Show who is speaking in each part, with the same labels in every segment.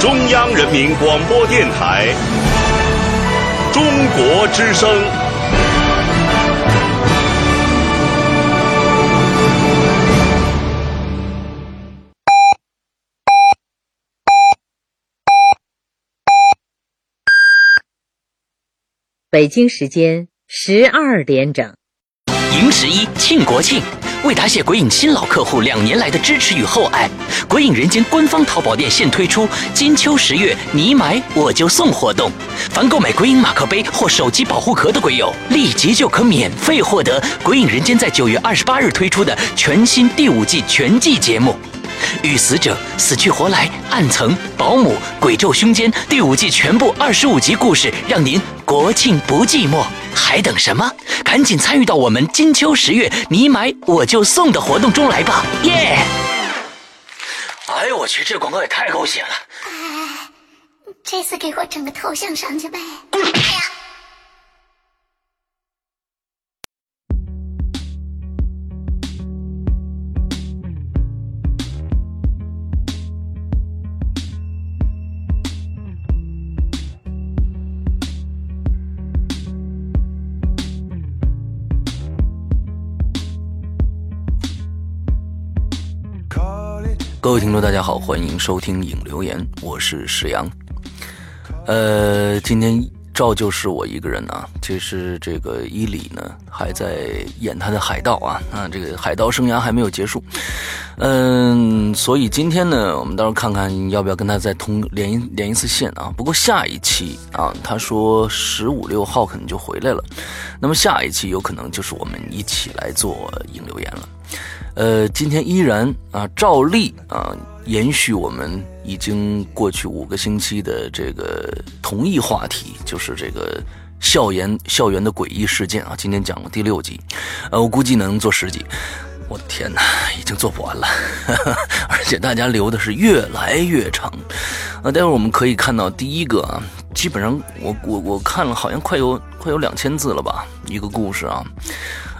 Speaker 1: 中央人民广播电台中国之声。
Speaker 2: 北京时间十二点整，
Speaker 3: 迎十一庆国庆，为答谢鬼影新老客户两年来的支持与厚爱，鬼影人间官方淘宝店现推出金秋十月你买我就送活动，凡购买鬼影马克杯或手机保护壳的鬼友，立即就可免费获得鬼影人间在九月二十八日推出的全新第五季全季节目。与死者、死去活来、暗层、保姆、鬼咒凶间第五季全部二十五集故事，让您国庆不寂寞，还等什么？赶紧参与到我们金秋十月你买我就送的活动中来吧！耶！哎呦我去，这广告也太狗血了！
Speaker 4: 哎，这次给我整个头像上去呗！
Speaker 3: 滚！哎呀！各位听众，大家好，欢迎收听影留言，我是石阳。呃，今天照旧是我一个人啊。其实这个伊里呢还在演他的海盗啊，那这个海盗生涯还没有结束。嗯，所以今天呢，我们到时候看看要不要跟他再通连连一次线啊。不过下一期啊，他说十五六号可能就回来了，那么下一期有可能就是我们一起来做影留言了。呃，今天依然啊，照例啊，延续我们已经过去五个星期的这个同一话题，就是这个校园校园的诡异事件啊。今天讲了第六集，呃，我估计能做十集。我的天哪，已经做不完了，而且大家留的是越来越长。啊，待会儿我们可以看到第一个啊，基本上我我我看了，好像快有快有两千字了吧，一个故事啊。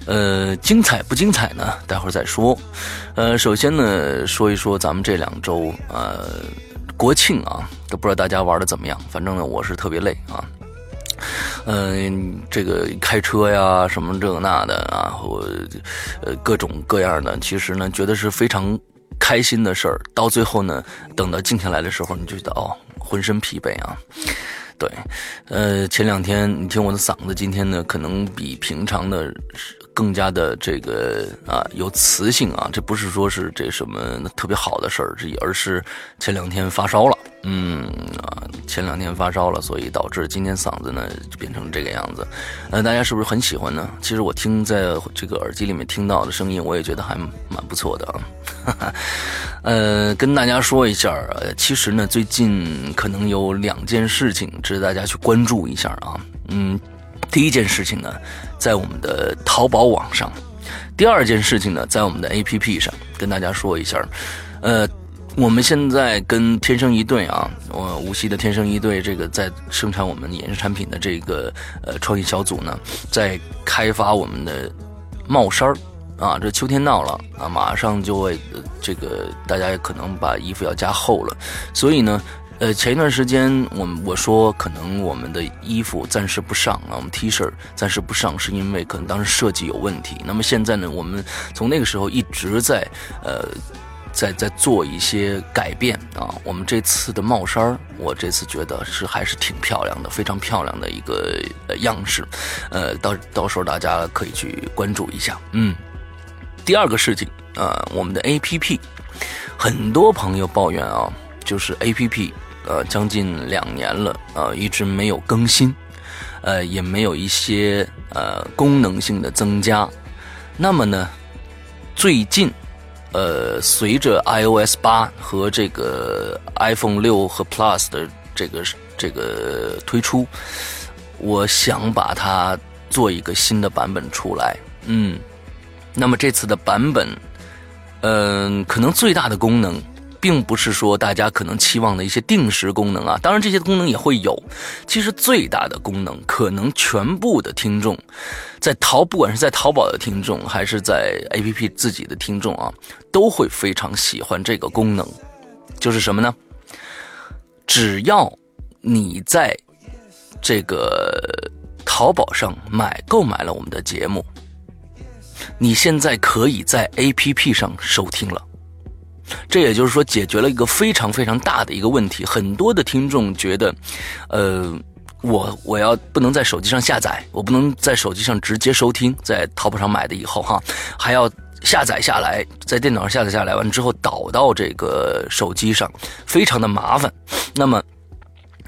Speaker 3: 呃，精彩不精彩呢？待会儿再说。呃，首先呢，说一说咱们这两周，呃，国庆啊，都不知道大家玩的怎么样。反正呢，我是特别累啊。嗯，这个开车呀，什么这那的啊，我呃各种各样的，其实呢，觉得是非常开心的事儿。到最后呢，等到静下来的时候，你就觉得哦，浑身疲惫啊。对，呃，前两天你听我的嗓子，今天呢，可能比平常的。更加的这个啊有磁性啊，这不是说是这什么特别好的事儿，而是前两天发烧了，嗯啊前两天发烧了，所以导致今天嗓子呢就变成这个样子。呃，大家是不是很喜欢呢？其实我听在这个耳机里面听到的声音，我也觉得还蛮不错的啊。呃，跟大家说一下，其实呢最近可能有两件事情值得大家去关注一下啊，嗯。第一件事情呢，在我们的淘宝网上；第二件事情呢，在我们的 APP 上，跟大家说一下。呃，我们现在跟天生一对啊，我无锡的天生一对这个在生产我们衍生产品的这个呃创意小组呢，在开发我们的帽衫儿啊。这秋天到了啊，马上就会这个大家也可能把衣服要加厚了，所以呢。呃，前一段时间我我说可能我们的衣服暂时不上啊，我们 T 恤暂时不上，是因为可能当时设计有问题。那么现在呢，我们从那个时候一直在呃在在做一些改变啊。我们这次的帽衫我这次觉得是还是挺漂亮的，非常漂亮的一个样式。呃，到到时候大家可以去关注一下。嗯，第二个事情啊，我们的 APP，很多朋友抱怨啊，就是 APP。呃，将近两年了，呃，一直没有更新，呃，也没有一些呃功能性的增加。那么呢，最近，呃，随着 iOS 八和这个 iPhone 六和 Plus 的这个这个推出，我想把它做一个新的版本出来。嗯，那么这次的版本，嗯，可能最大的功能。并不是说大家可能期望的一些定时功能啊，当然这些功能也会有。其实最大的功能，可能全部的听众，在淘不管是在淘宝的听众，还是在 APP 自己的听众啊，都会非常喜欢这个功能。就是什么呢？只要你在这个淘宝上买购买了我们的节目，你现在可以在 APP 上收听了。这也就是说，解决了一个非常非常大的一个问题。很多的听众觉得，呃，我我要不能在手机上下载，我不能在手机上直接收听，在淘宝上买的以后哈，还要下载下来，在电脑上下载下来完之后导到这个手机上，非常的麻烦。那么，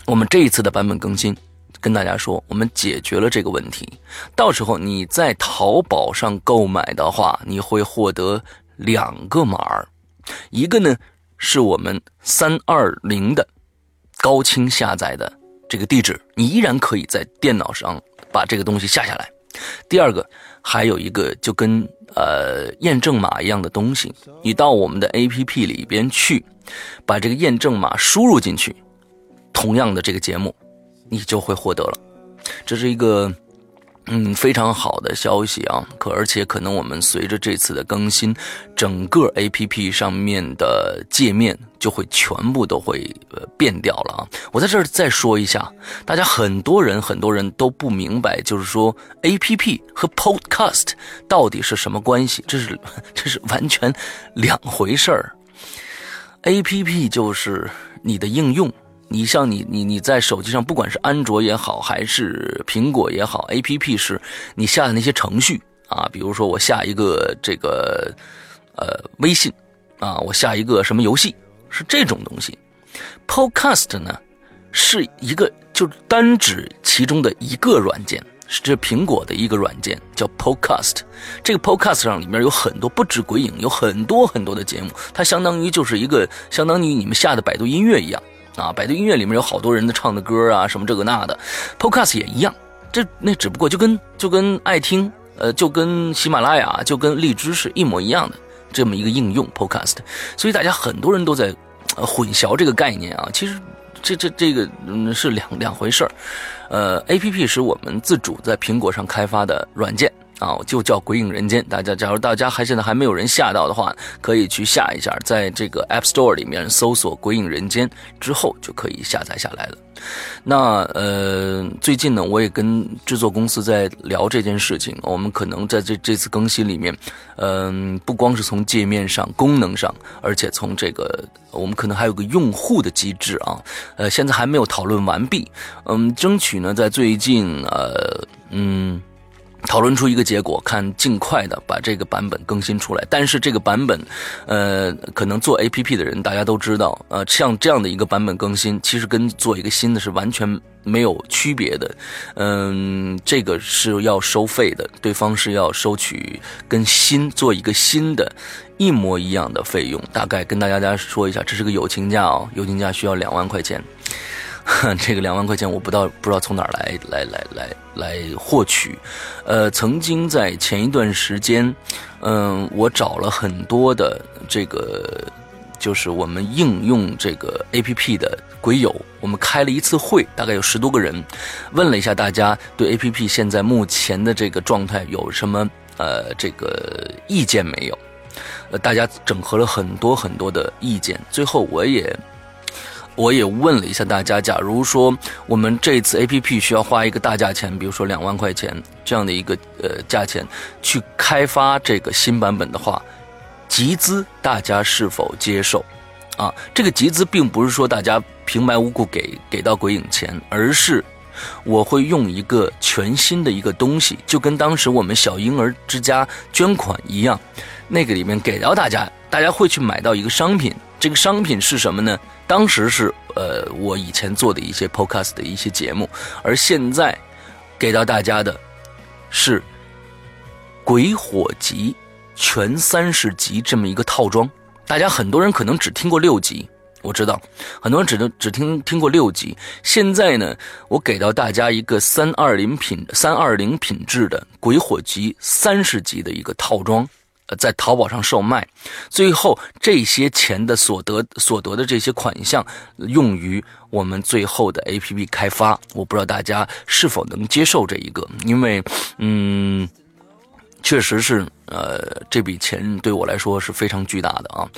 Speaker 3: 我们这一次的版本更新，跟大家说，我们解决了这个问题。到时候你在淘宝上购买的话，你会获得两个码儿。一个呢，是我们三二零的高清下载的这个地址，你依然可以在电脑上把这个东西下下来。第二个，还有一个就跟呃验证码一样的东西，你到我们的 APP 里边去，把这个验证码输入进去，同样的这个节目，你就会获得了。这是一个。嗯，非常好的消息啊！可而且可能我们随着这次的更新，整个 A P P 上面的界面就会全部都会呃变掉了啊！我在这儿再说一下，大家很多人很多人都不明白，就是说 A P P 和 Podcast 到底是什么关系？这是这是完全两回事儿。A P P 就是你的应用。你像你你你在手机上，不管是安卓也好，还是苹果也好，A P P 是你下的那些程序啊，比如说我下一个这个呃微信啊，我下一个什么游戏，是这种东西。Podcast 呢是一个就单指其中的一个软件，是这苹果的一个软件叫 Podcast。这个 Podcast 上里面有很多不止鬼影，有很多很多的节目，它相当于就是一个相当于你们下的百度音乐一样。啊，百度音乐里面有好多人的唱的歌啊，什么这个那的，Podcast 也一样。这那只不过就跟就跟爱听，呃，就跟喜马拉雅，就跟荔枝是一模一样的这么一个应用 Podcast。所以大家很多人都在混淆这个概念啊。其实这这这个嗯是两两回事儿。呃，APP 是我们自主在苹果上开发的软件。啊，就叫《鬼影人间》。大家，假如大家还现在还没有人下到的话，可以去下一下，在这个 App Store 里面搜索《鬼影人间》之后，就可以下载下来了。那呃，最近呢，我也跟制作公司在聊这件事情。我们可能在这这次更新里面，嗯，不光是从界面上、功能上，而且从这个，我们可能还有个用户的机制啊。呃，现在还没有讨论完毕。嗯，争取呢，在最近，呃，嗯。讨论出一个结果，看尽快的把这个版本更新出来。但是这个版本，呃，可能做 A P P 的人大家都知道，呃，像这样的一个版本更新，其实跟做一个新的是完全没有区别的。嗯，这个是要收费的，对方是要收取跟新做一个新的，一模一样的费用。大概跟大家家说一下，这是个友情价哦，友情价需要两万块钱。这个两万块钱我不知道不知道从哪儿来来来来来获取，呃，曾经在前一段时间，嗯，我找了很多的这个，就是我们应用这个 A P P 的鬼友，我们开了一次会，大概有十多个人，问了一下大家对 A P P 现在目前的这个状态有什么呃这个意见没有？呃，大家整合了很多很多的意见，最后我也。我也问了一下大家，假如说我们这次 A P P 需要花一个大价钱，比如说两万块钱这样的一个呃价钱去开发这个新版本的话，集资大家是否接受？啊，这个集资并不是说大家平白无故给给到鬼影钱，而是我会用一个全新的一个东西，就跟当时我们小婴儿之家捐款一样，那个里面给到大家，大家会去买到一个商品。这个商品是什么呢？当时是呃，我以前做的一些 podcast 的一些节目，而现在给到大家的是《鬼火集》全三十集这么一个套装。大家很多人可能只听过六集，我知道很多人只能只听听过六集。现在呢，我给到大家一个三二零品三二零品质的《鬼火集》三十集的一个套装。在淘宝上售卖，最后这些钱的所得所得的这些款项，用于我们最后的 A P P 开发。我不知道大家是否能接受这一个，因为，嗯，确实是，呃，这笔钱对我来说是非常巨大的啊。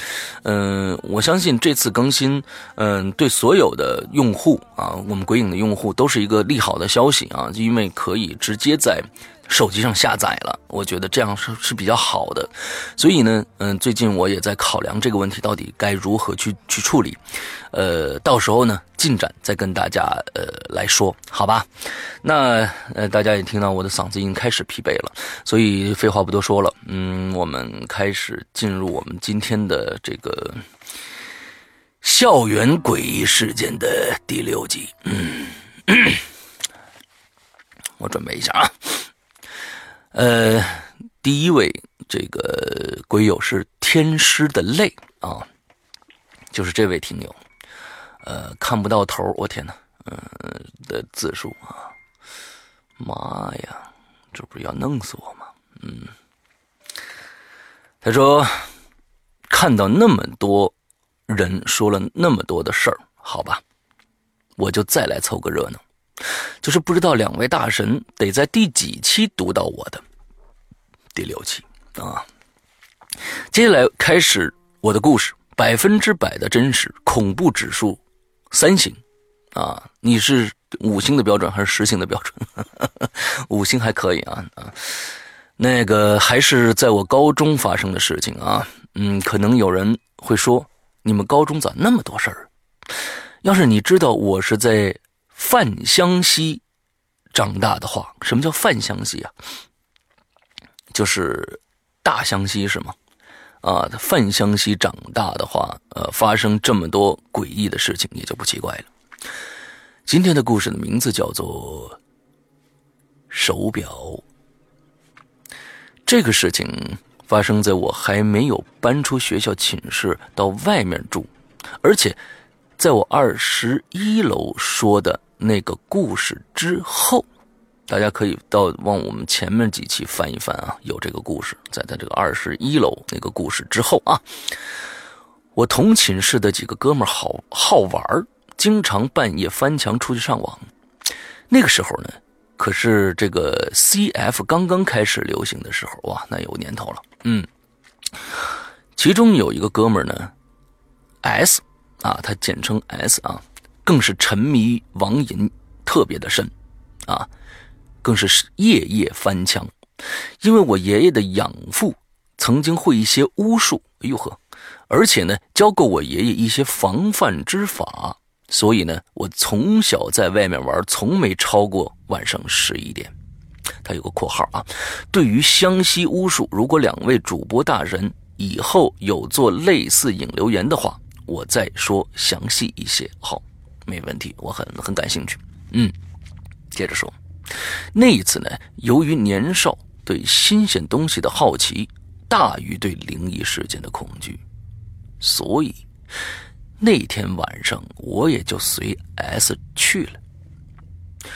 Speaker 3: 嗯，我相信这次更新，嗯，对所有的用户啊，我们鬼影的用户都是一个利好的消息啊，因为可以直接在。手机上下载了，我觉得这样是是比较好的，所以呢，嗯，最近我也在考量这个问题到底该如何去去处理，呃，到时候呢进展再跟大家呃来说，好吧？那呃大家也听到我的嗓子已经开始疲惫了，所以废话不多说了，嗯，我们开始进入我们今天的这个校园诡异事件的第六集，嗯，我准备一下啊。呃，第一位这个鬼友是天师的泪啊，就是这位听友，呃，看不到头，我天哪，嗯的字数啊，妈呀，这不是要弄死我吗？嗯，他说看到那么多人说了那么多的事儿，好吧，我就再来凑个热闹。就是不知道两位大神得在第几期读到我的，第六期啊。接下来开始我的故事，百分之百的真实，恐怖指数三星啊。你是五星的标准还是十星的标准？五星还可以啊啊。那个还是在我高中发生的事情啊。嗯，可能有人会说，你们高中咋那么多事儿？要是你知道我是在。范湘西长大的话，什么叫范湘西啊？就是大湘西是吗？啊，范湘西长大的话，呃，发生这么多诡异的事情也就不奇怪了。今天的故事的名字叫做手表。这个事情发生在我还没有搬出学校寝室到外面住，而且在我二十一楼说的。那个故事之后，大家可以到往我们前面几期翻一翻啊，有这个故事，在他这个二十一楼那个故事之后啊，我同寝室的几个哥们好好玩经常半夜翻墙出去上网。那个时候呢，可是这个 CF 刚刚开始流行的时候，哇，那有年头了。嗯，其中有一个哥们呢，S 啊，他简称 S 啊。更是沉迷网瘾特别的深，啊，更是夜夜翻墙。因为我爷爷的养父曾经会一些巫术，哎呦呵，而且呢教过我爷爷一些防范之法，所以呢我从小在外面玩，从没超过晚上十一点。他有个括号啊，对于湘西巫术，如果两位主播大人以后有做类似引流言的话，我再说详细一些。好。没问题，我很很感兴趣。嗯，接着说，那一次呢，由于年少，对新鲜东西的好奇大于对灵异事件的恐惧，所以那天晚上我也就随 S 去了。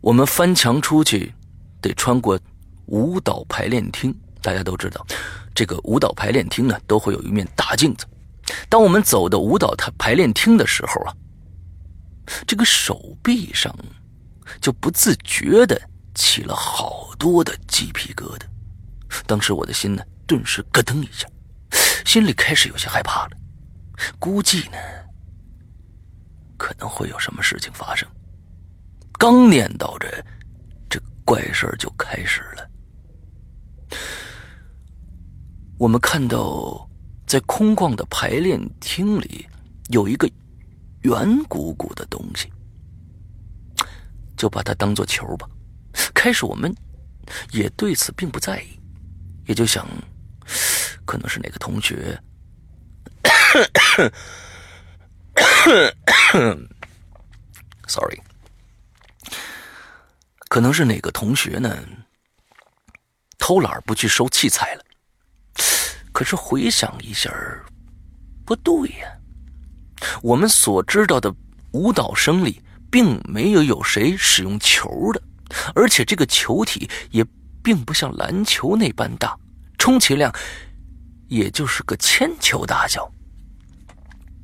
Speaker 3: 我们翻墙出去，得穿过舞蹈排练厅。大家都知道，这个舞蹈排练厅呢，都会有一面大镜子。当我们走到舞蹈台排练厅的时候啊，这个手臂上就不自觉的起了好多的鸡皮疙瘩。当时我的心呢，顿时咯噔一下，心里开始有些害怕了。估计呢，可能会有什么事情发生。刚念叨着，这怪事就开始了。我们看到。在空旷的排练厅里，有一个圆鼓鼓的东西，就把它当做球吧。开始我们也对此并不在意，也就想，可能是哪个同学，sorry，可能是哪个同学呢，偷懒不去收器材了。可是回想一下不对呀。我们所知道的舞蹈生里，并没有有谁使用球的，而且这个球体也并不像篮球那般大，充其量也就是个铅球大小。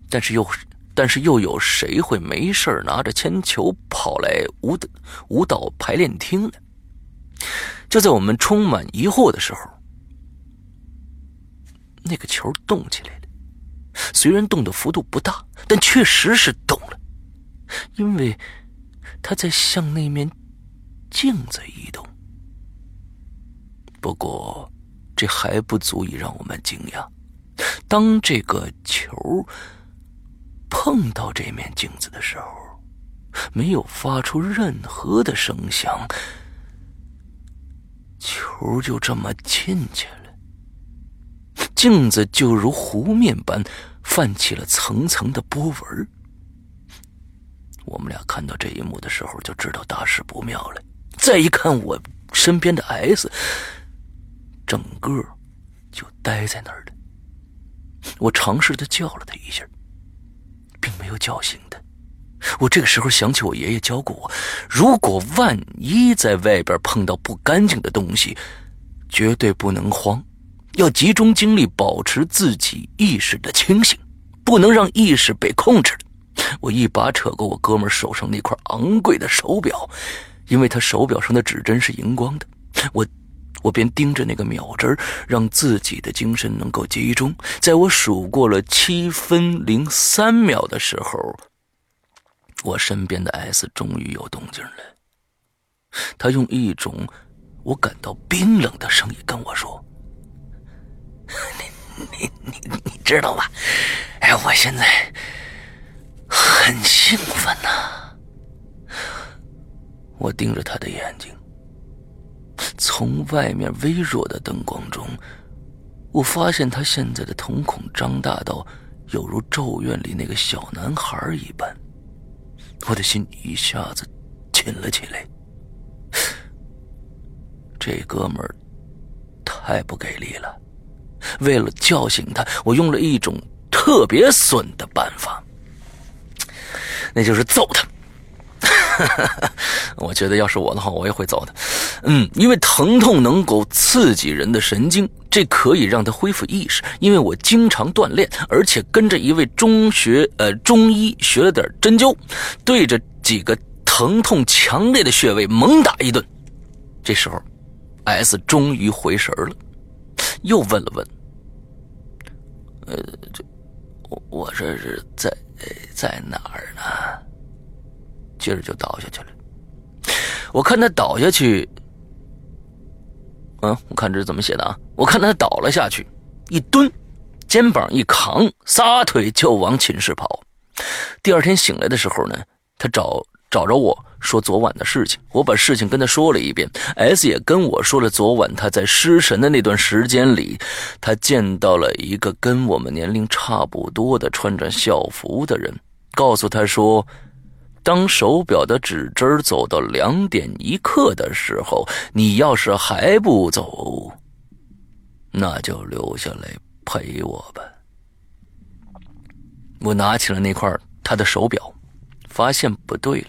Speaker 3: 但是又，但是又有谁会没事拿着铅球跑来舞蹈舞蹈排练厅呢？就在我们充满疑惑的时候，那个球动起来了。虽然动的幅度不大，但确实是动了，因为它在向那面镜子移动。不过，这还不足以让我们惊讶。当这个球碰到这面镜子的时候，没有发出任何的声响，球就这么进去了，镜子就如湖面般泛起了层层的波纹。我们俩看到这一幕的时候，就知道大事不妙了。再一看，我身边的 S，整个就呆在那儿了。我尝试的叫了他一下，没有叫醒的。我这个时候想起我爷爷教过我：如果万一在外边碰到不干净的东西，绝对不能慌，要集中精力保持自己意识的清醒，不能让意识被控制我一把扯过我哥们手上那块昂贵的手表，因为他手表上的指针是荧光的。我。我便盯着那个秒针，让自己的精神能够集中。在我数过了七分零三秒的时候，我身边的 S 终于有动静了。他用一种我感到冰冷的声音跟我说：“你你你你知道吗？哎，我现在很兴奋呐！”我盯着他的眼睛。从外面微弱的灯光中，我发现他现在的瞳孔张大到有如咒怨里那个小男孩一般，我的心一下子紧了起来。这哥们儿太不给力了！为了叫醒他，我用了一种特别损的办法，那就是揍他。我觉得要是我的话，我也会走的。嗯，因为疼痛能够刺激人的神经，这可以让他恢复意识。因为我经常锻炼，而且跟着一位中学呃中医学了点针灸，对着几个疼痛强烈的穴位猛打一顿。这时候，S 终于回神了，又问了问：“呃，这我我这是在在哪儿呢？”接着就倒下去了。我看他倒下去。嗯，我看这是怎么写的啊？我看他倒了下去，一蹲，肩膀一扛，撒腿就往寝室跑。第二天醒来的时候呢，他找找着我说昨晚的事情，我把事情跟他说了一遍。S 也跟我说了昨晚他在失神的那段时间里，他见到了一个跟我们年龄差不多的穿着校服的人，告诉他说。当手表的指针走到两点一刻的时候，你要是还不走，那就留下来陪我吧。我拿起了那块他的手表，发现不对了，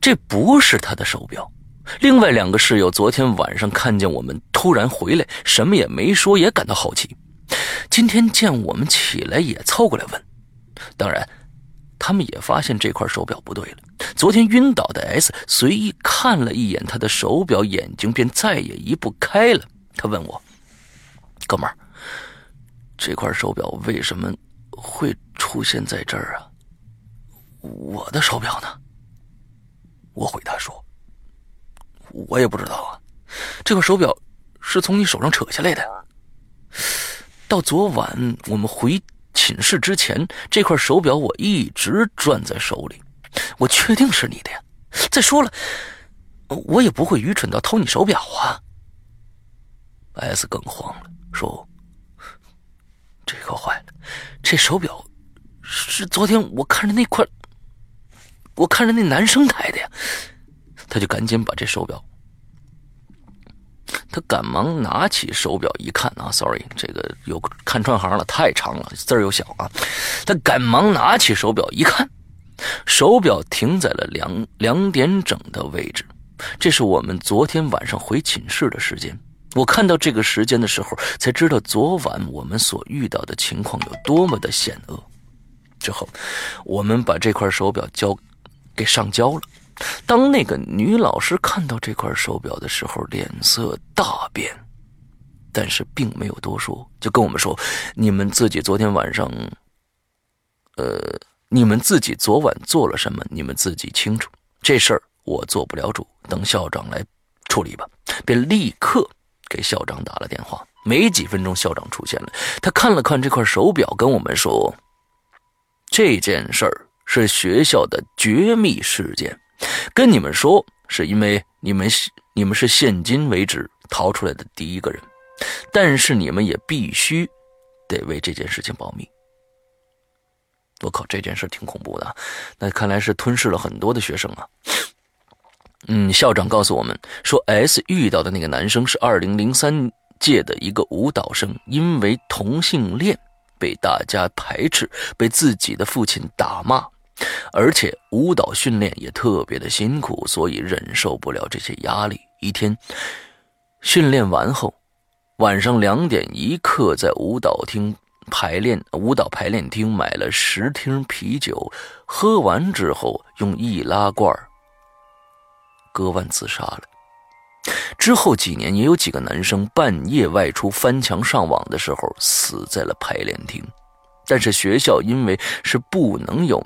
Speaker 3: 这不是他的手表。另外两个室友昨天晚上看见我们突然回来，什么也没说，也感到好奇。今天见我们起来，也凑过来问。当然。他们也发现这块手表不对了。昨天晕倒的 S 随意看了一眼他的手表，眼睛便再也移不开了。他问我：“哥们儿，这块手表为什么会出现在这儿啊？我的手表呢？”我回答说：“我也不知道啊。这块手表是从你手上扯下来的。到昨晚我们回。”寝室之前这块手表我一直攥在手里，我确定是你的呀。再说了，我也不会愚蠢到偷你手表啊。S 更慌了，说：“这可坏了，这手表是昨天我看着那块，我看着那男生戴的呀。”他就赶紧把这手表。他赶忙拿起手表一看啊，sorry，这个有看串行了，太长了，字儿又小啊。他赶忙拿起手表一看，手表停在了两两点整的位置，这是我们昨天晚上回寝室的时间。我看到这个时间的时候，才知道昨晚我们所遇到的情况有多么的险恶。之后，我们把这块手表交给上交了。当那个女老师看到这块手表的时候，脸色大变，但是并没有多说，就跟我们说：“你们自己昨天晚上，呃，你们自己昨晚做了什么，你们自己清楚。这事儿我做不了主，等校长来处理吧。”便立刻给校长打了电话。没几分钟，校长出现了，他看了看这块手表，跟我们说：“这件事儿是学校的绝密事件。”跟你们说，是因为你们你们是现今为止逃出来的第一个人，但是你们也必须得为这件事情保密。我靠，这件事挺恐怖的，那看来是吞噬了很多的学生啊。嗯，校长告诉我们说，S 遇到的那个男生是2003届的一个舞蹈生，因为同性恋被大家排斥，被自己的父亲打骂。而且舞蹈训练也特别的辛苦，所以忍受不了这些压力。一天训练完后，晚上两点一刻在舞蹈厅排练，舞蹈排练厅买了十听啤酒，喝完之后用易拉罐割腕自杀了。之后几年也有几个男生半夜外出翻墙上网的时候死在了排练厅，但是学校因为是不能有。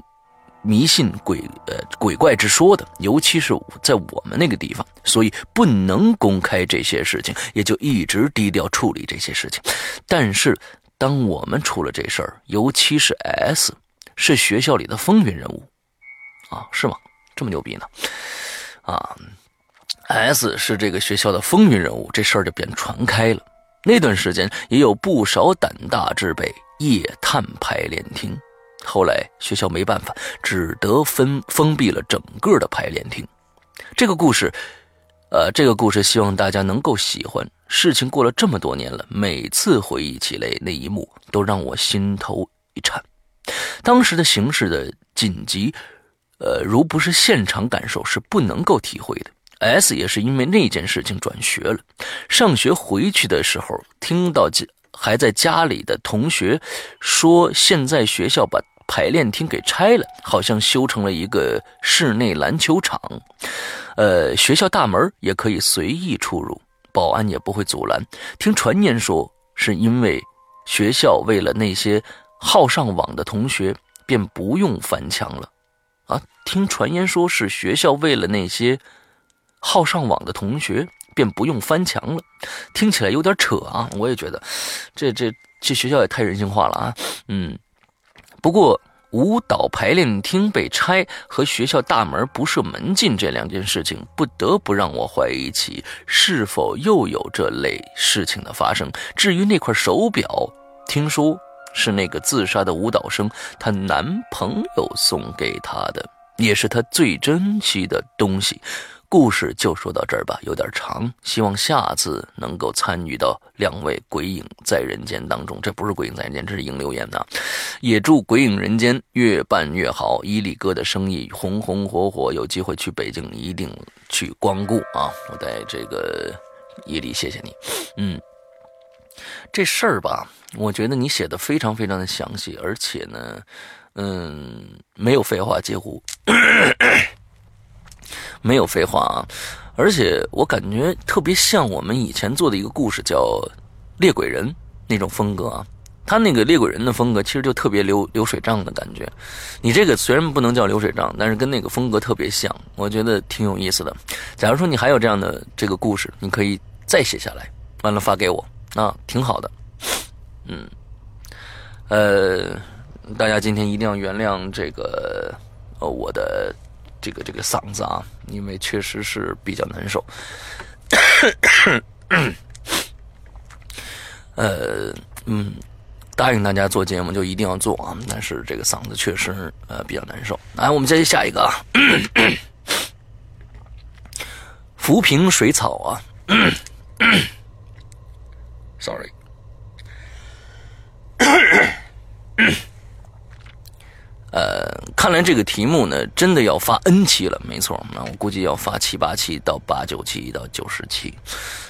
Speaker 3: 迷信鬼呃鬼怪之说的，尤其是在我们那个地方，所以不能公开这些事情，也就一直低调处理这些事情。但是，当我们出了这事儿，尤其是 S 是学校里的风云人物，啊，是吗？这么牛逼呢？啊，S 是这个学校的风云人物，这事儿就便传开了。那段时间也有不少胆大之辈夜探排练厅。后来学校没办法，只得封封闭了整个的排练厅。这个故事，呃，这个故事希望大家能够喜欢。事情过了这么多年了，每次回忆起来那一幕，都让我心头一颤。当时的形势的紧急，呃，如不是现场感受，是不能够体会的。S 也是因为那件事情转学了。上学回去的时候，听到还在家里的同学说，现在学校把。排练厅给拆了，好像修成了一个室内篮球场。呃，学校大门也可以随意出入，保安也不会阻拦。听传言说，是因为学校为了那些好上网的同学，便不用翻墙了。啊，听传言说是学校为了那些好上网的同学，便不用翻墙了。听起来有点扯啊！我也觉得，这这这学校也太人性化了啊！嗯。不过，舞蹈排练厅被拆和学校大门不设门禁这两件事情，不得不让我怀疑起是否又有这类事情的发生。至于那块手表，听说是那个自杀的舞蹈生她男朋友送给她的，也是她最珍惜的东西。故事就说到这儿吧，有点长，希望下次能够参与到两位鬼影在人间当中。这不是鬼影在人间，这是影留言呐。也祝鬼影人间越办越好，伊利哥的生意红红火火。有机会去北京，一定去光顾啊！我在这个伊利，谢谢你。嗯，这事儿吧，我觉得你写的非常非常的详细，而且呢，嗯，没有废话，几乎。没有废话啊，而且我感觉特别像我们以前做的一个故事，叫《猎鬼人》那种风格啊。他那个猎鬼人的风格其实就特别流流水账的感觉。你这个虽然不能叫流水账，但是跟那个风格特别像，我觉得挺有意思的。假如说你还有这样的这个故事，你可以再写下来，完了发给我啊，挺好的。嗯，呃，大家今天一定要原谅这个呃我的。这个这个嗓子啊，因为确实是比较难受。呃，嗯，答应大家做节目就一定要做啊，但是这个嗓子确实呃比较难受。来，我们接下一个啊，浮萍水草啊，sorry。呃，看来这个题目呢，真的要发 N 期了，没错，那我估计要发七八期到八九期到九十期，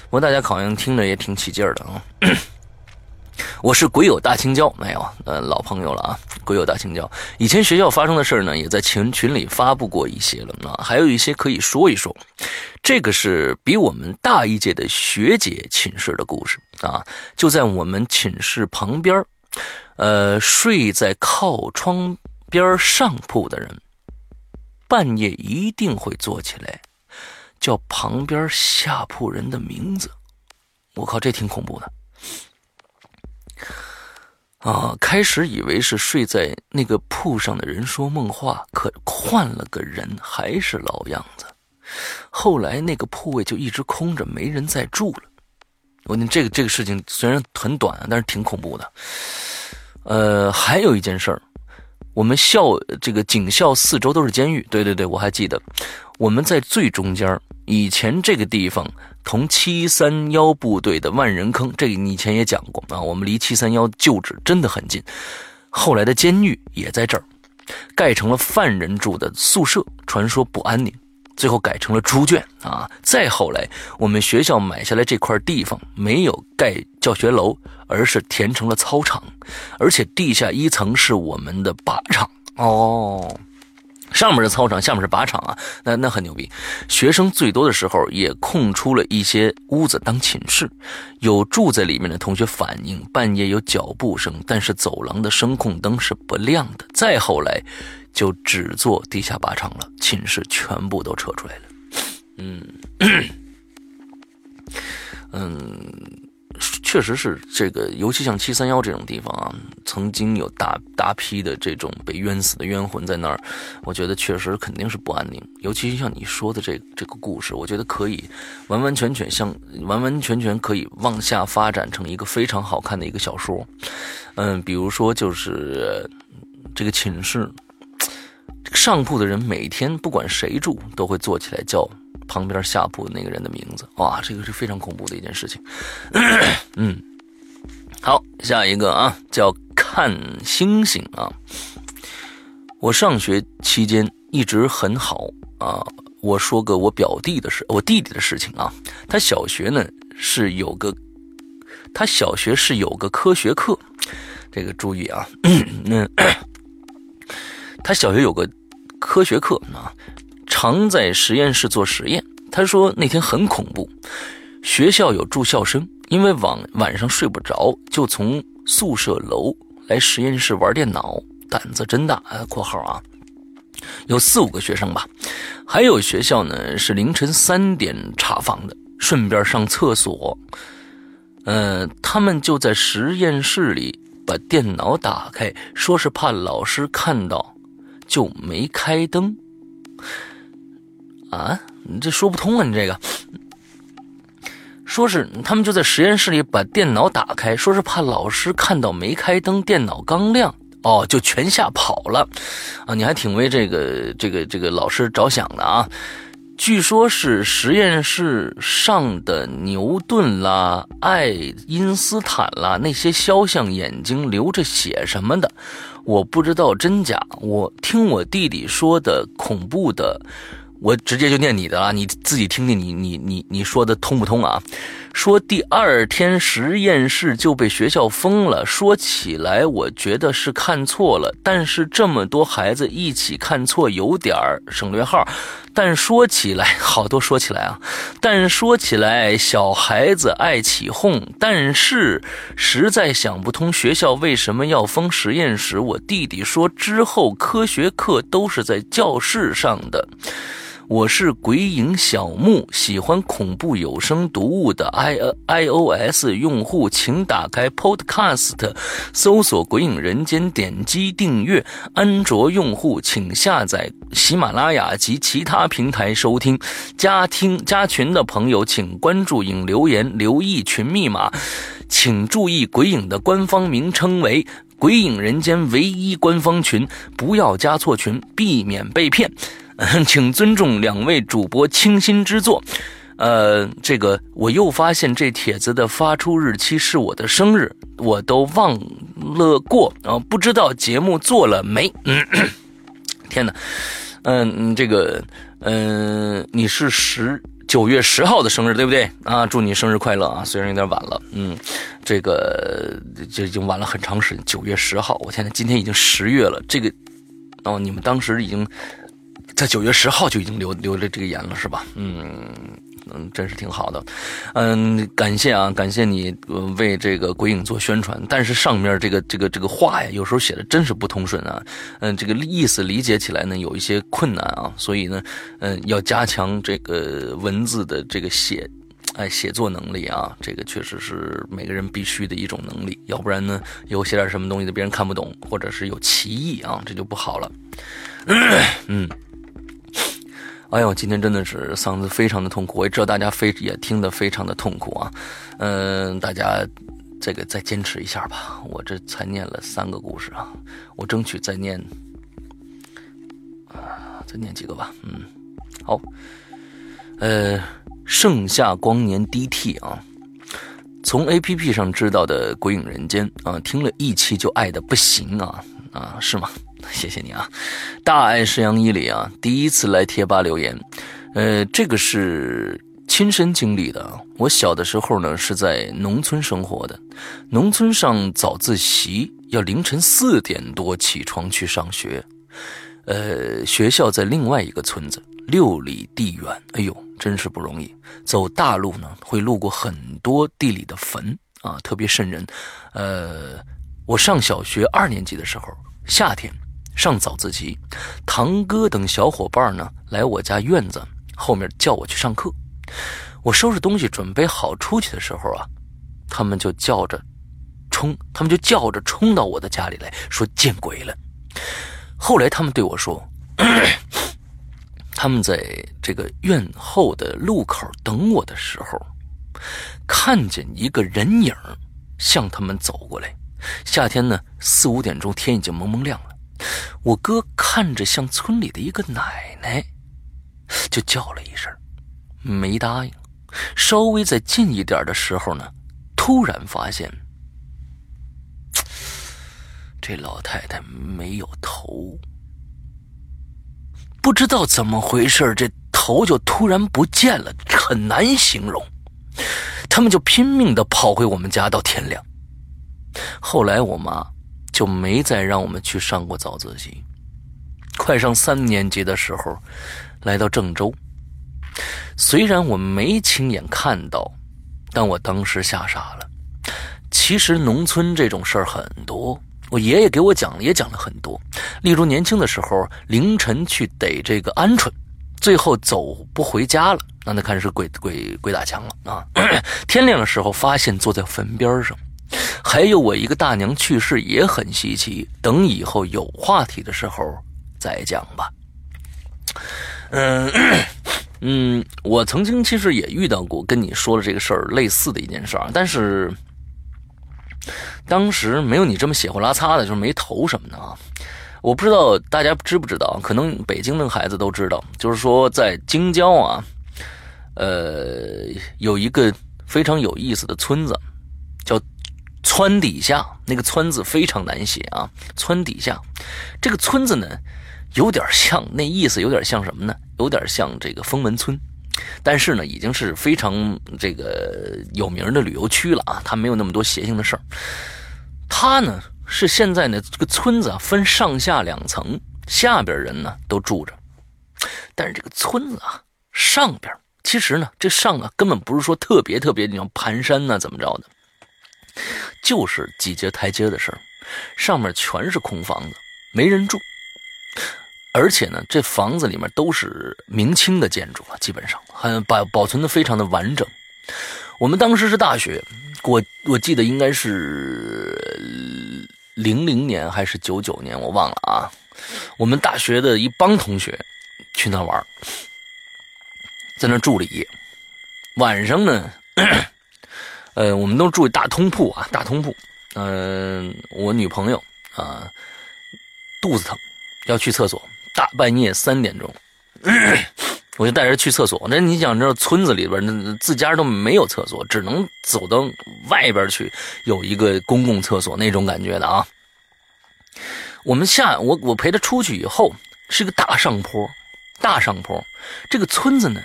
Speaker 3: 不过大家好像听着也挺起劲儿的啊。我是鬼友大青椒，没有，呃，老朋友了啊，鬼友大青椒。以前学校发生的事呢，也在群群里发布过一些了啊，还有一些可以说一说。这个是比我们大一届的学姐寝室的故事啊，就在我们寝室旁边，呃，睡在靠窗边上铺的人，半夜一定会坐起来叫旁边下铺人的名字。我靠，这挺恐怖的。啊，开始以为是睡在那个铺上的人说梦话，可换了个人还是老样子。后来那个铺位就一直空着，没人再住了。我这个这个事情虽然很短，但是挺恐怖的。呃，还有一件事儿，我们校这个警校四周都是监狱，对对对，我还记得，我们在最中间。以前这个地方同七三幺部队的万人坑，这个你以前也讲过啊。我们离七三幺旧址真的很近。后来的监狱也在这儿，盖成了犯人住的宿舍，传说不安宁，最后改成了猪圈啊。再后来，我们学校买下来这块地方，没有盖教学楼，而是填成了操场，而且地下一层是我们的靶场哦。上面是操场，下面是靶场啊，那那很牛逼。学生最多的时候，也空出了一些屋子当寝室。有住在里面的同学反映，半夜有脚步声，但是走廊的声控灯是不亮的。再后来，就只做地下靶场了，寝室全部都撤出来了。嗯嗯。确实是这个，尤其像七三幺这种地方啊，曾经有大大批的这种被冤死的冤魂在那儿，我觉得确实肯定是不安宁。尤其是像你说的这这个故事，我觉得可以完完全全像完完全全可以往下发展成一个非常好看的一个小说。嗯，比如说就是这个寝室上铺的人每天不管谁住都会坐起来叫。旁边下铺那个人的名字，哇，这个是非常恐怖的一件事情。嗯，好，下一个啊，叫看星星啊。我上学期间一直很好啊。我说个我表弟的事，我弟弟的事情啊。他小学呢是有个，他小学是有个科学课，这个注意啊。嗯，他小学有个科学课啊。常在实验室做实验。他说那天很恐怖，学校有住校生，因为晚晚上睡不着，就从宿舍楼来实验室玩电脑，胆子真大。啊，括号啊，有四五个学生吧。还有学校呢是凌晨三点查房的，顺便上厕所。嗯，他们就在实验室里把电脑打开，说是怕老师看到，就没开灯。啊，你这说不通啊！你这个，说是他们就在实验室里把电脑打开，说是怕老师看到没开灯，电脑刚亮，哦，就全吓跑了。啊，你还挺为这个这个这个老师着想的啊！据说是实验室上的牛顿啦、爱因斯坦啦那些肖像眼睛流着血什么的，我不知道真假。我听我弟弟说的恐怖的。我直接就念你的了，你自己听听，你你你你说的通不通啊？说第二天实验室就被学校封了。说起来，我觉得是看错了，但是这么多孩子一起看错，有点儿省略号。但说起来，好多说起来啊，但说起来，小孩子爱起哄，但是实在想不通学校为什么要封实验室。我弟弟说，之后科学课都是在教室上的。我是鬼影小木，喜欢恐怖有声读物的 i iOS 用户，请打开 Podcast，搜索《鬼影人间》，点击订阅。安卓用户请下载喜马拉雅及其他平台收听。加听加群的朋友，请关注影留言，留意群密码。请注意，鬼影的官方名称为《鬼影人间》唯一官方群，不要加错群，避免被骗。请尊重两位主播倾心之作。呃，这个我又发现这帖子的发出日期是我的生日，我都忘了过啊，不知道节目做了没？嗯，天哪，嗯，这个嗯，你是十九月十号的生日，对不对啊？祝你生日快乐啊！虽然有点晚了，嗯，这个这已经晚了很长时间。九月十号，我天呐，今天已经十月了。这个哦，你们当时已经在九月十号就已经留留了这个言了，是吧？嗯。嗯，真是挺好的，嗯，感谢啊，感谢你为这个鬼影做宣传。但是上面这个这个这个话呀，有时候写的真是不通顺啊，嗯，这个意思理解起来呢有一些困难啊，所以呢，嗯，要加强这个文字的这个写，哎，写作能力啊，这个确实是每个人必须的一种能力，要不然呢，有写点什么东西的别人看不懂，或者是有歧义啊，这就不好了。嗯。哎呦，今天真的是嗓子非常的痛苦，我也知道大家非也听得非常的痛苦啊。嗯，大家这个再坚持一下吧，我这才念了三个故事啊，我争取再念啊，再念几个吧。嗯，好。呃，盛夏光年 DT 啊，从 APP 上知道的《鬼影人间》啊，听了一期就爱的不行啊啊，是吗？谢谢你啊，大爱石羊一里啊，第一次来贴吧留言，呃，这个是亲身经历的。我小的时候呢是在农村生活的，农村上早自习要凌晨四点多起床去上学，呃，学校在另外一个村子，六里地远，哎呦，真是不容易。走大路呢会路过很多地里的坟啊，特别瘆人。呃，我上小学二年级的时候，夏天。上早自习，堂哥等小伙伴呢来我家院子后面叫我去上课。我收拾东西准备好出去的时候啊，他们就叫着冲，他们就叫着冲到我的家里来说见鬼了。后来他们对我说，他们在这个院后的路口等我的时候，看见一个人影向他们走过来。夏天呢，四五点钟天已经蒙蒙亮了。我哥看着像村里的一个奶奶，就叫了一声，没答应。稍微再近一点的时候呢，突然发现这老太太没有头，不知道怎么回事，这头就突然不见了，很难形容。他们就拼命的跑回我们家，到天亮。后来我妈。就没再让我们去上过早自习。快上三年级的时候，来到郑州。虽然我没亲眼看到，但我当时吓傻了。其实农村这种事儿很多，我爷爷给我讲了，也讲了很多。例如年轻的时候，凌晨去逮这个鹌鹑，最后走不回家了，那那看是鬼鬼鬼打墙了啊！天亮的时候，发现坐在坟边上。还有我一个大娘去世也很稀奇，等以后有话题的时候再讲吧。嗯嗯，我曾经其实也遇到过跟你说的这个事儿类似的一件事儿，但是当时没有你这么血呼拉擦的，就是没头什么的啊。我不知道大家知不知道，可能北京的孩子都知道，就是说在京郊啊，呃，有一个非常有意思的村子，叫。村底下那个“村”字非常难写啊！村底下，这个村子呢，有点像那意思，有点像什么呢？有点像这个封门村，但是呢，已经是非常这个有名的旅游区了啊！它没有那么多邪性的事儿。它呢是现在呢这个村子啊分上下两层，下边人呢都住着，但是这个村子啊上边其实呢这上啊根本不是说特别特别你要盘山呐怎么着的。就是几节台阶的事儿，上面全是空房子，没人住。而且呢，这房子里面都是明清的建筑啊，基本上还保保存的非常的完整。我们当时是大学，我我记得应该是零零年还是九九年，我忘了啊。我们大学的一帮同学去那玩，在那住了一夜，晚上呢。呃，我们都住大通铺啊，大通铺。嗯，我女朋友啊，肚子疼，要去厕所，大半夜三点钟，我就带着去厕所。那你想知道，村子里边那自家都没有厕所，只能走到外边去，有一个公共厕所那种感觉的啊。我们下我我陪她出去以后，是个大上坡，大上坡。这个村子呢，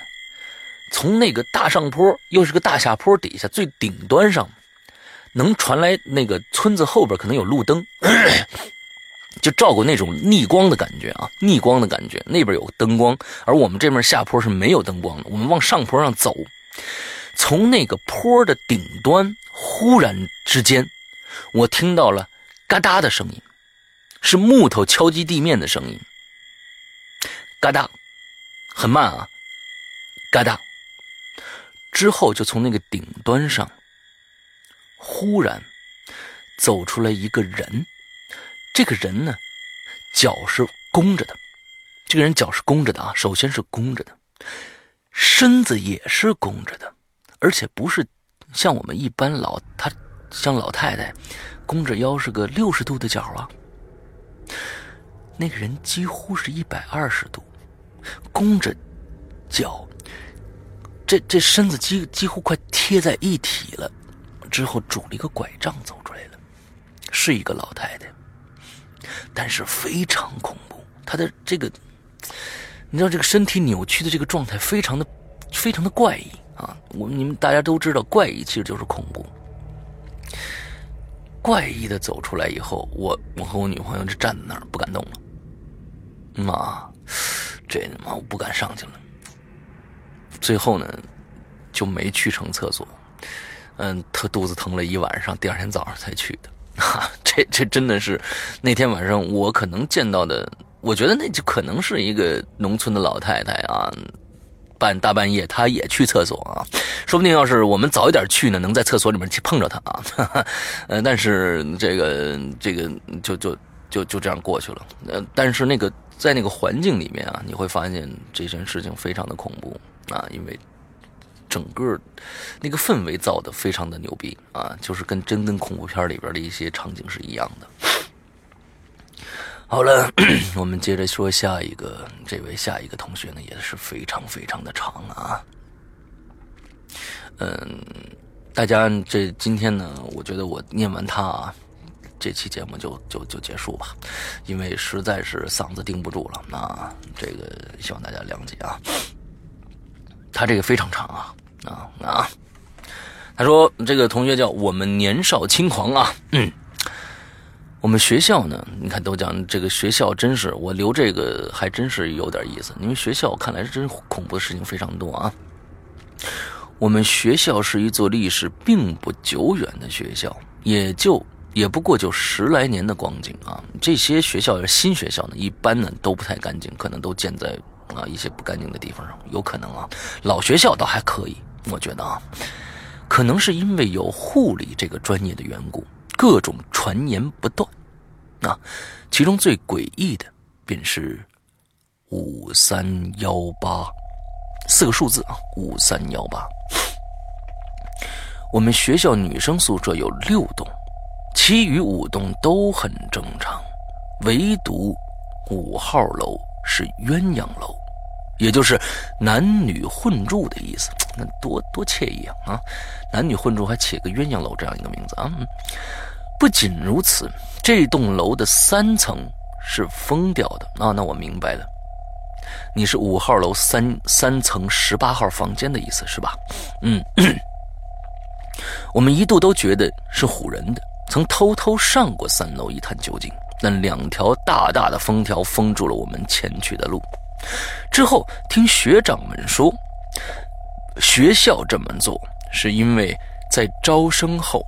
Speaker 3: 从那个大上坡又是个大下坡底下最顶端上，能传来那个村子后边可能有路灯，就照过那种逆光的感觉啊，逆光的感觉。那边有灯光，而我们这边下坡是没有灯光的。我们往上坡上走，从那个坡的顶端，忽然之间，我听到了嘎哒的声音，是木头敲击地面的声音，嘎哒。很慢啊，嘎哒，之后就从那个顶端上，忽然走出来一个人。这个人呢，脚是弓着的。这个人脚是弓着的啊，首先是弓着的，身子也是弓着的，而且不是像我们一般老他像老太太弓着腰是个六十度的角啊。那个人几乎是一百二十度。弓着脚，这这身子几几乎快贴在一起了。之后拄了一个拐杖走出来了，是一个老太太，但是非常恐怖。她的这个，你知道这个身体扭曲的这个状态，非常的非常的怪异啊！我们你们大家都知道，怪异其实就是恐怖。怪异的走出来以后，我我和我女朋友就站在那儿不敢动了。妈。这他妈我不敢上去了。最后呢，就没去成厕所。嗯，他肚子疼了一晚上，第二天早上才去的。哈，这这真的是那天晚上我可能见到的，我觉得那就可能是一个农村的老太太啊，半大半夜她也去厕所啊，说不定要是我们早一点去呢，能在厕所里面去碰着她啊。呃，但是这个这个就就就就这样过去了。呃，但是那个。在那个环境里面啊，你会发现这件事情非常的恐怖啊，因为整个那个氛围造的非常的牛逼啊，就是跟真跟恐怖片里边的一些场景是一样的。好了，我们接着说下一个，这位下一个同学呢也是非常非常的长啊。嗯，大家这今天呢，我觉得我念完他啊。这期节目就就就结束吧，因为实在是嗓子顶不住了。那这个希望大家谅解啊。他这个非常长啊啊啊！他说这个同学叫我们年少轻狂啊。嗯，我们学校呢，你看都讲这个学校真是我留这个还真是有点意思，因为学校看来是真恐怖的事情非常多啊。我们学校是一座历史并不久远的学校，也就。也不过就十来年的光景啊！这些学校新学校呢，一般呢都不太干净，可能都建在啊一些不干净的地方上，有可能啊。老学校倒还可以，我觉得啊，可能是因为有护理这个专业的缘故，各种传言不断。啊，其中最诡异的便是五三幺八四个数字啊，五三幺八。我们学校女生宿舍有六栋。其余五栋都很正常，唯独五号楼是鸳鸯楼，也就是男女混住的意思。那多多惬意啊！啊，男女混住还起个鸳鸯楼这样一个名字啊。不仅如此，这栋楼的三层是封掉的啊。那我明白了，你是五号楼三三层十八号房间的意思是吧？嗯，我们一度都觉得是唬人的。曾偷偷上过三楼一探究竟，但两条大大的封条封住了我们前去的路。之后听学长们说，学校这么做是因为在招生后，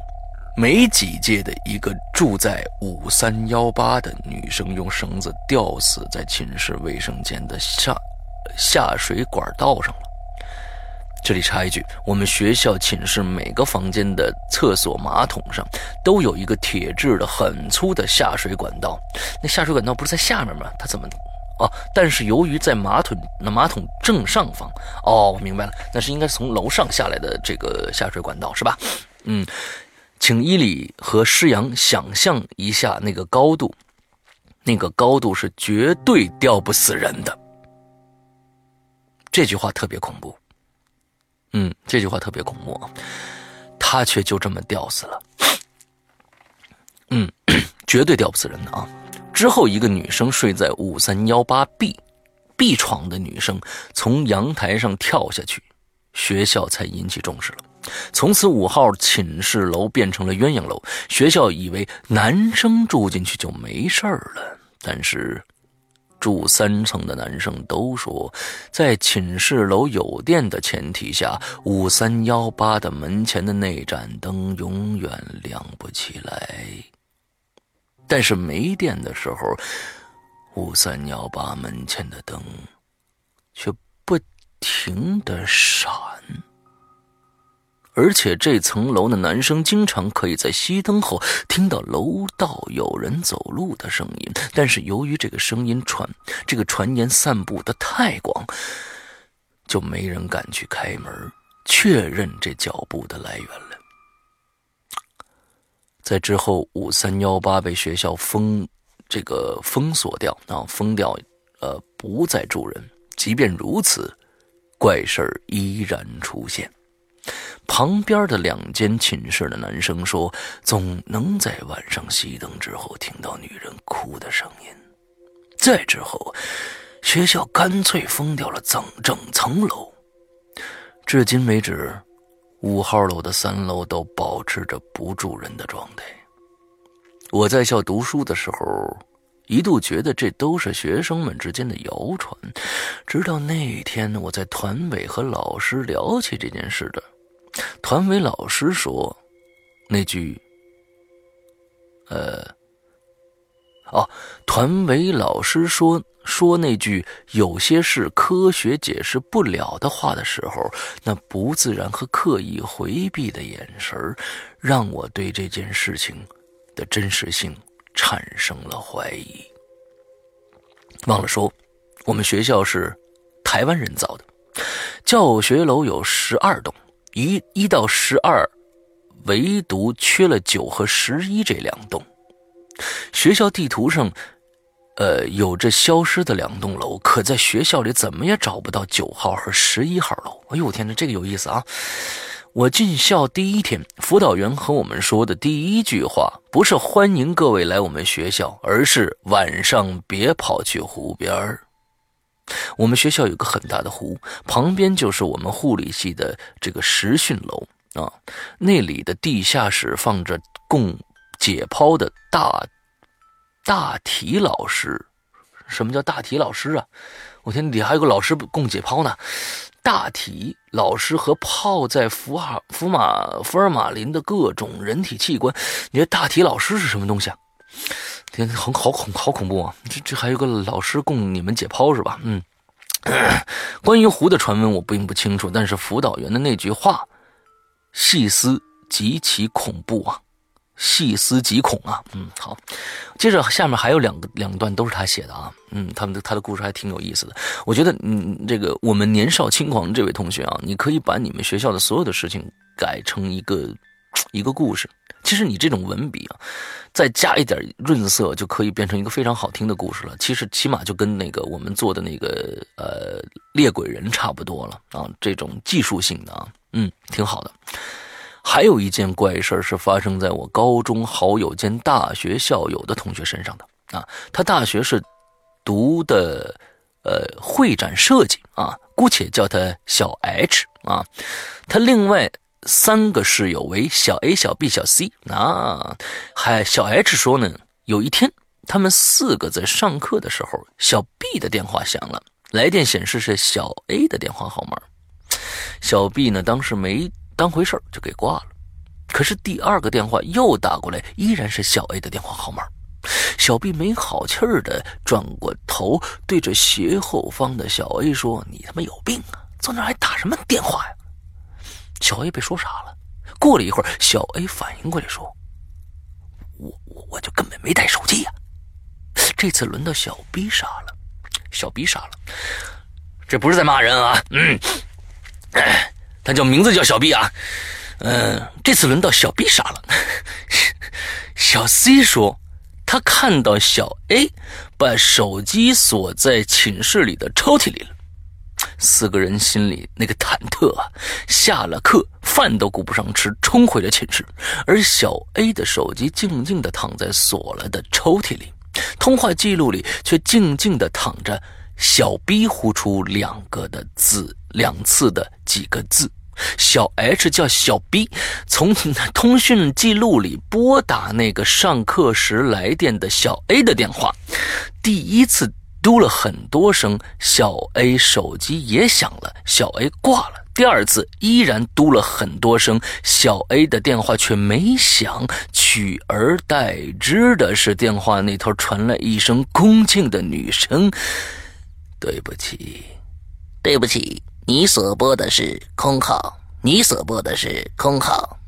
Speaker 3: 没几届的一个住在五三幺八的女生用绳子吊死在寝室卫生间的下下水管道上了。这里插一句，我们学校寝室每个房间的厕所马桶上都有一个铁质的很粗的下水管道。那下水管道不是在下面吗？它怎么？哦，但是由于在马桶那马桶正上方。哦，我明白了，那是应该从楼上下来的这个下水管道是吧？嗯，请伊里和施阳想象一下那个高度，那个高度是绝对吊不死人的。这句话特别恐怖。嗯，这句话特别恐怖啊，他却就这么吊死了。嗯，绝对吊不死人的啊！之后一个女生睡在五三幺八 B，B 床的女生从阳台上跳下去，学校才引起重视了。从此五号寝室楼变成了鸳鸯楼，学校以为男生住进去就没事儿了，但是。住三层的男生都说，在寝室楼有电的前提下，五三幺八的门前的那盏灯永远亮不起来。但是没电的时候，五三幺八门前的灯却不停的闪。而且这层楼的男生经常可以在熄灯后听到楼道有人走路的声音，但是由于这个声音传，这个传言散布的太广，就没人敢去开门确认这脚步的来源。在之后，五三幺八被学校封，这个封锁掉啊，封掉，呃，不再住人。即便如此，怪事儿依然出现。旁边的两间寝室的男生说，总能在晚上熄灯之后听到女人哭的声音。再之后，学校干脆封掉了整整层楼。至今为止，五号楼的三楼都保持着不住人的状态。我在校读书的时候，一度觉得这都是学生们之间的谣传，直到那天我在团委和老师聊起这件事的。团委老师说：“那句，呃，哦，团委老师说说那句有些事科学解释不了的话的时候，那不自然和刻意回避的眼神让我对这件事情的真实性产生了怀疑。忘了说，我们学校是台湾人造的，教学楼有十二栋。”一一到十二，唯独缺了九和十一这两栋。学校地图上，呃，有着消失的两栋楼，可在学校里怎么也找不到九号和十一号楼。哎呦，我天哪，这个有意思啊！我进校第一天，辅导员和我们说的第一句话不是欢迎各位来我们学校，而是晚上别跑去湖边儿。我们学校有个很大的湖，旁边就是我们护理系的这个实训楼啊。那里的地下室放着供解剖的大大体老师。什么叫大体老师啊？我天，底下还有个老师供解剖呢。大体老师和泡在福尔福马福尔马林的各种人体器官。你说大体老师是什么东西啊？天，很好恐好恐怖啊！这这还有个老师供你们解剖是吧？嗯，关于湖的传闻我并不清楚，但是辅导员的那句话，细思极其恐怖啊，细思极恐啊！嗯，好，接着下面还有两个两段都是他写的啊，嗯，他们的他的故事还挺有意思的。我觉得，嗯，这个我们年少轻狂这位同学啊，你可以把你们学校的所有的事情改成一个一个故事。其实你这种文笔啊，再加一点润色，就可以变成一个非常好听的故事了。其实起码就跟那个我们做的那个呃猎鬼人差不多了啊，这种技术性的啊，嗯，挺好的。还有一件怪事是发生在我高中好友兼大学校友的同学身上的啊，他大学是读的呃会展设计啊，姑且叫他小 H 啊，他另外。三个室友为小 A、小 B、小 C 啊，还小 H 说呢，有一天他们四个在上课的时候，小 B 的电话响了，来电显示是小 A 的电话号码。小 B 呢当时没当回事就给挂了。可是第二个电话又打过来，依然是小 A 的电话号码。小 B 没好气儿的转过头，对着斜后方的小 A 说：“你他妈有病啊，坐那还打什么电话呀？”小 A 被说傻了，过了一会儿，小 A 反应过来，说：“我我我就根本没带手机呀。”这次轮到小 B 傻了，小 B 傻了，这不是在骂人啊，嗯，他叫名字叫小 B 啊，嗯，这次轮到小 B 傻了，小 C 说他看到小 A 把手机锁在寝室里的抽屉里了。四个人心里那个忐忑啊！下了课，饭都顾不上吃，冲回了寝室。而小 A 的手机静静地躺在锁了的抽屉里，通话记录里却静静地躺着小 B 呼出两个的字，两次的几个字。小 H 叫小 B，从通讯记录里拨打那个上课时来电的小 A 的电话，第一次嘟了很多声，小 A 手机也响了，小 A 挂了。第二次依然嘟了很多声，小 A 的电话却没响，取而代之的是电话那头传来一声恭敬的女声：“对不起，
Speaker 5: 对不起。”你所拨的是空号，你所拨的是空号。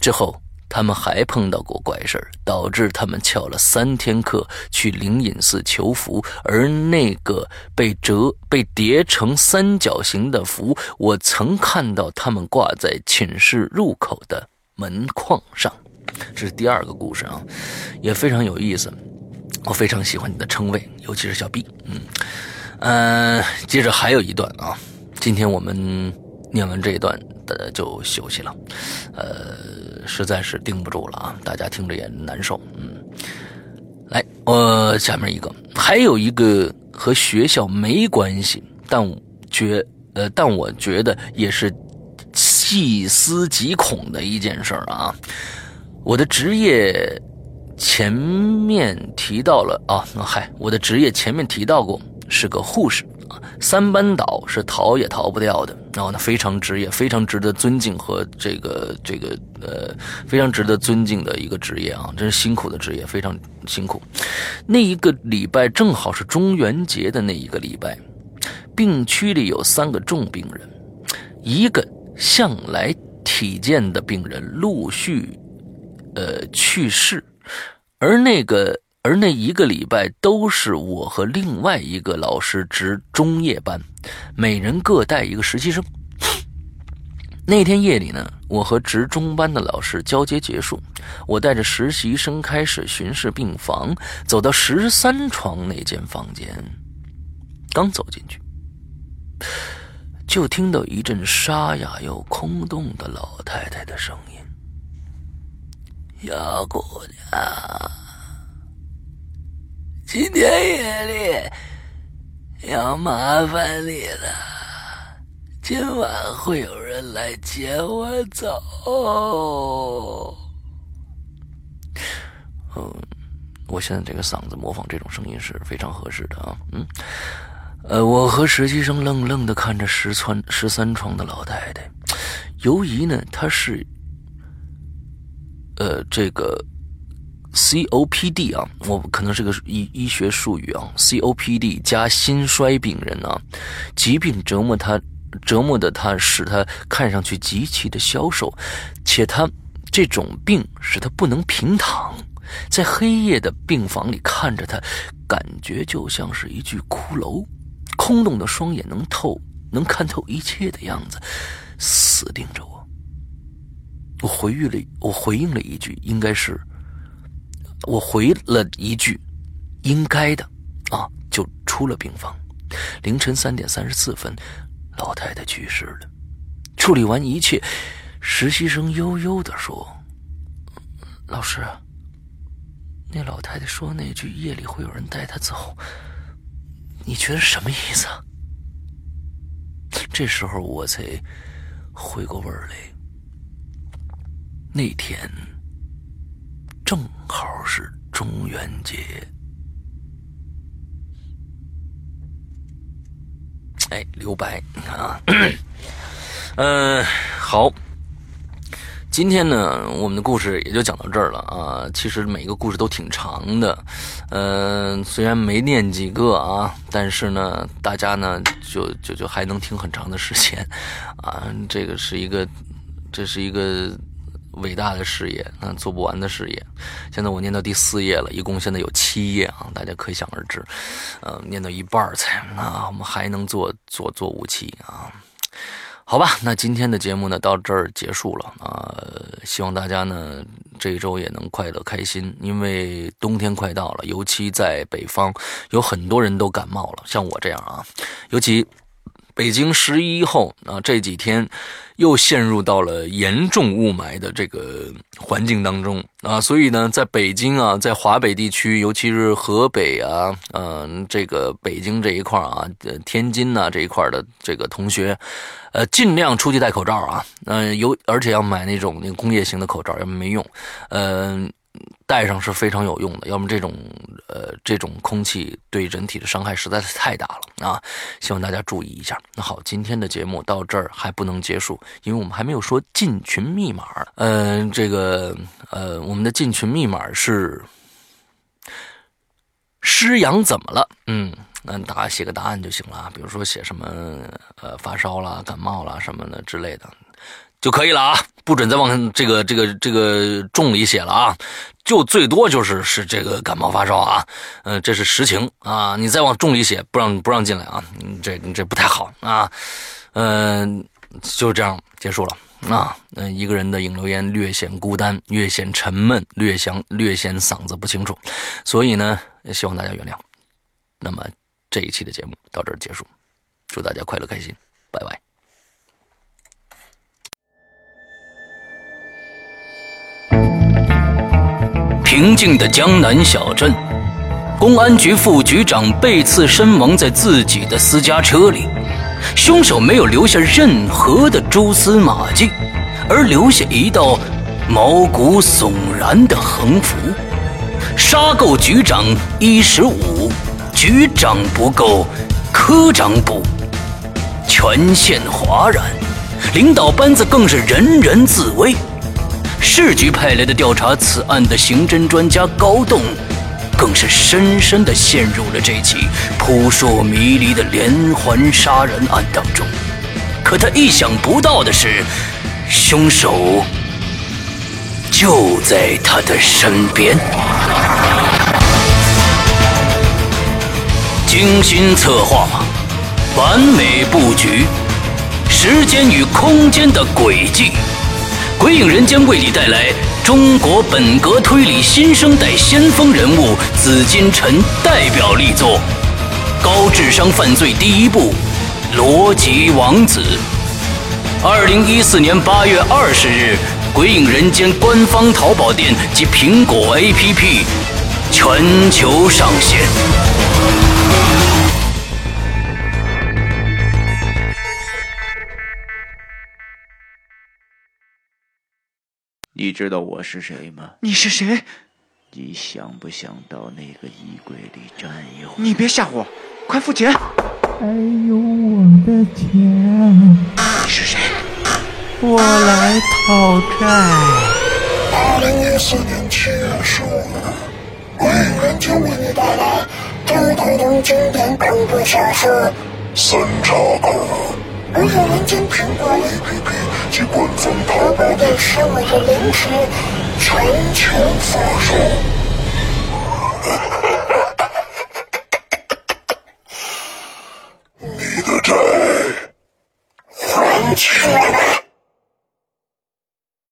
Speaker 3: 之后，他们还碰到过怪事导致他们翘了三天课去灵隐寺求符。而那个被折、被叠成三角形的符，我曾看到他们挂在寝室入口的门框上。这是第二个故事啊，也非常有意思。我非常喜欢你的称谓，尤其是小 B。嗯嗯，接着还有一段啊。今天我们念完这一段的就休息了，呃，实在是盯不住了啊！大家听着也难受，嗯。来，我下面一个，还有一个和学校没关系，但觉呃，但我觉得也是细思极恐的一件事啊。我的职业前面提到了啊，嗨，我的职业前面提到过是个护士啊。三班倒是逃也逃不掉的，然后呢，非常职业，非常值得尊敬和这个这个呃，非常值得尊敬的一个职业啊，真是辛苦的职业，非常辛苦。那一个礼拜正好是中元节的那一个礼拜，病区里有三个重病人，一个向来体健的病人陆续呃去世，而那个。而那一个礼拜都是我和另外一个老师值中夜班，每人各带一个实习生。那天夜里呢，我和值中班的老师交接结束，我带着实习生开始巡视病房，走到十三床那间房间，刚走进去，就听到一阵沙哑又空洞的老太太的声音：“小姑娘。”今天夜里要麻烦你了，今晚会有人来接我走。嗯，我现在这个嗓子模仿这种声音是非常合适的啊。嗯，呃，我和实习生愣愣的看着十川十三床的老太太，由于呢，她是，呃，这个。COPD 啊，我可能是个医医学术语啊。COPD 加心衰病人啊，疾病折磨他，折磨的他使他看上去极其的消瘦，且他这种病使他不能平躺，在黑夜的病房里看着他，感觉就像是一具骷髅，空洞的双眼能透，能看透一切的样子，死盯着我。我回忆了，我回应了一句，应该是。我回了一句：“应该的。”啊，就出了病房。凌晨三点三十四分，老太太去世了。处理完一切，实习生悠悠的说：“老师，那老太太说那句夜里会有人带她走，你觉得什么意思？”这时候我才回过味儿来。那天。正好是中元节，哎，留白，你看啊，嗯，好，今天呢，我们的故事也就讲到这儿了啊。其实每个故事都挺长的，嗯，虽然没念几个啊，但是呢，大家呢，就就就还能听很长的时间啊。这个是一个，这是一个。伟大的事业，那做不完的事业。现在我念到第四页了，一共现在有七页啊，大家可想而知。呃，念到一半才，那我们还能做做做武器啊？好吧，那今天的节目呢到这儿结束了啊。希望大家呢这一周也能快乐开心，因为冬天快到了，尤其在北方，有很多人都感冒了，像我这样啊，尤其。北京十一后啊，这几天又陷入到了严重雾霾的这个环境当中啊，所以呢，在北京啊，在华北地区，尤其是河北啊，嗯，这个北京这一块啊，天津呐这一块的这个同学，呃，尽量出去戴口罩啊，嗯，有而且要买那种那个工业型的口罩，要么没用，嗯。戴上是非常有用的，要么这种呃这种空气对人体的伤害实在是太大了啊！希望大家注意一下。那好，今天的节目到这儿还不能结束，因为我们还没有说进群密码。嗯，这个呃，我们的进群密码是“师阳怎么了”？嗯，那大家写个答案就行了，比如说写什么呃发烧啦、感冒啦什么的之类的。就可以了啊，不准再往这个这个这个重里写了啊，就最多就是是这个感冒发烧啊，嗯，这是实情啊，你再往重里写，不让不让进来啊，这这不太好啊，嗯，就这样结束了啊，嗯，一个人的引流言略显孤单，略显沉闷，略显略显嗓子不清楚，所以呢，希望大家原谅。那么这一期的节目到这儿结束，祝大家快乐开心，拜拜。平静的江南小镇，公安局副局长被刺身亡在自己的私家车里，凶手没有留下任何的蛛丝马迹，而留下一道毛骨悚然的横幅：“杀够局长一十五，局长不够，科长补。”全县哗然，领导班子更是人人自危。市局派来的调查此案的刑侦专家高栋，更是深深的陷入了这起扑朔迷离的连环杀人案当中。可他意想不到的是，凶手就在他的身边。精心策划，完美布局，时间与空间的轨迹。鬼影人间为你带来中国本格推理新生代先锋人物紫金陈代表力作《高智商犯罪第一部：逻辑王子》。二零一四年八月二十日，鬼影人间官方淘宝店及苹果 APP 全球上线。
Speaker 6: 你知道我是谁吗？
Speaker 7: 你是谁？
Speaker 6: 你想不想到那个衣柜里站一会儿？
Speaker 7: 你别吓我，快付钱！
Speaker 8: 还有我的钱。
Speaker 7: 你是谁？
Speaker 8: 我来讨债。
Speaker 9: 二零一四年七月十五日，鬼影人间为你带来周德东经典恐怖小说《
Speaker 10: 三岔口》。
Speaker 9: 而有人间苹果
Speaker 10: app 及官方
Speaker 9: 淘宝的十五种零食全球发售你的债还清了吗？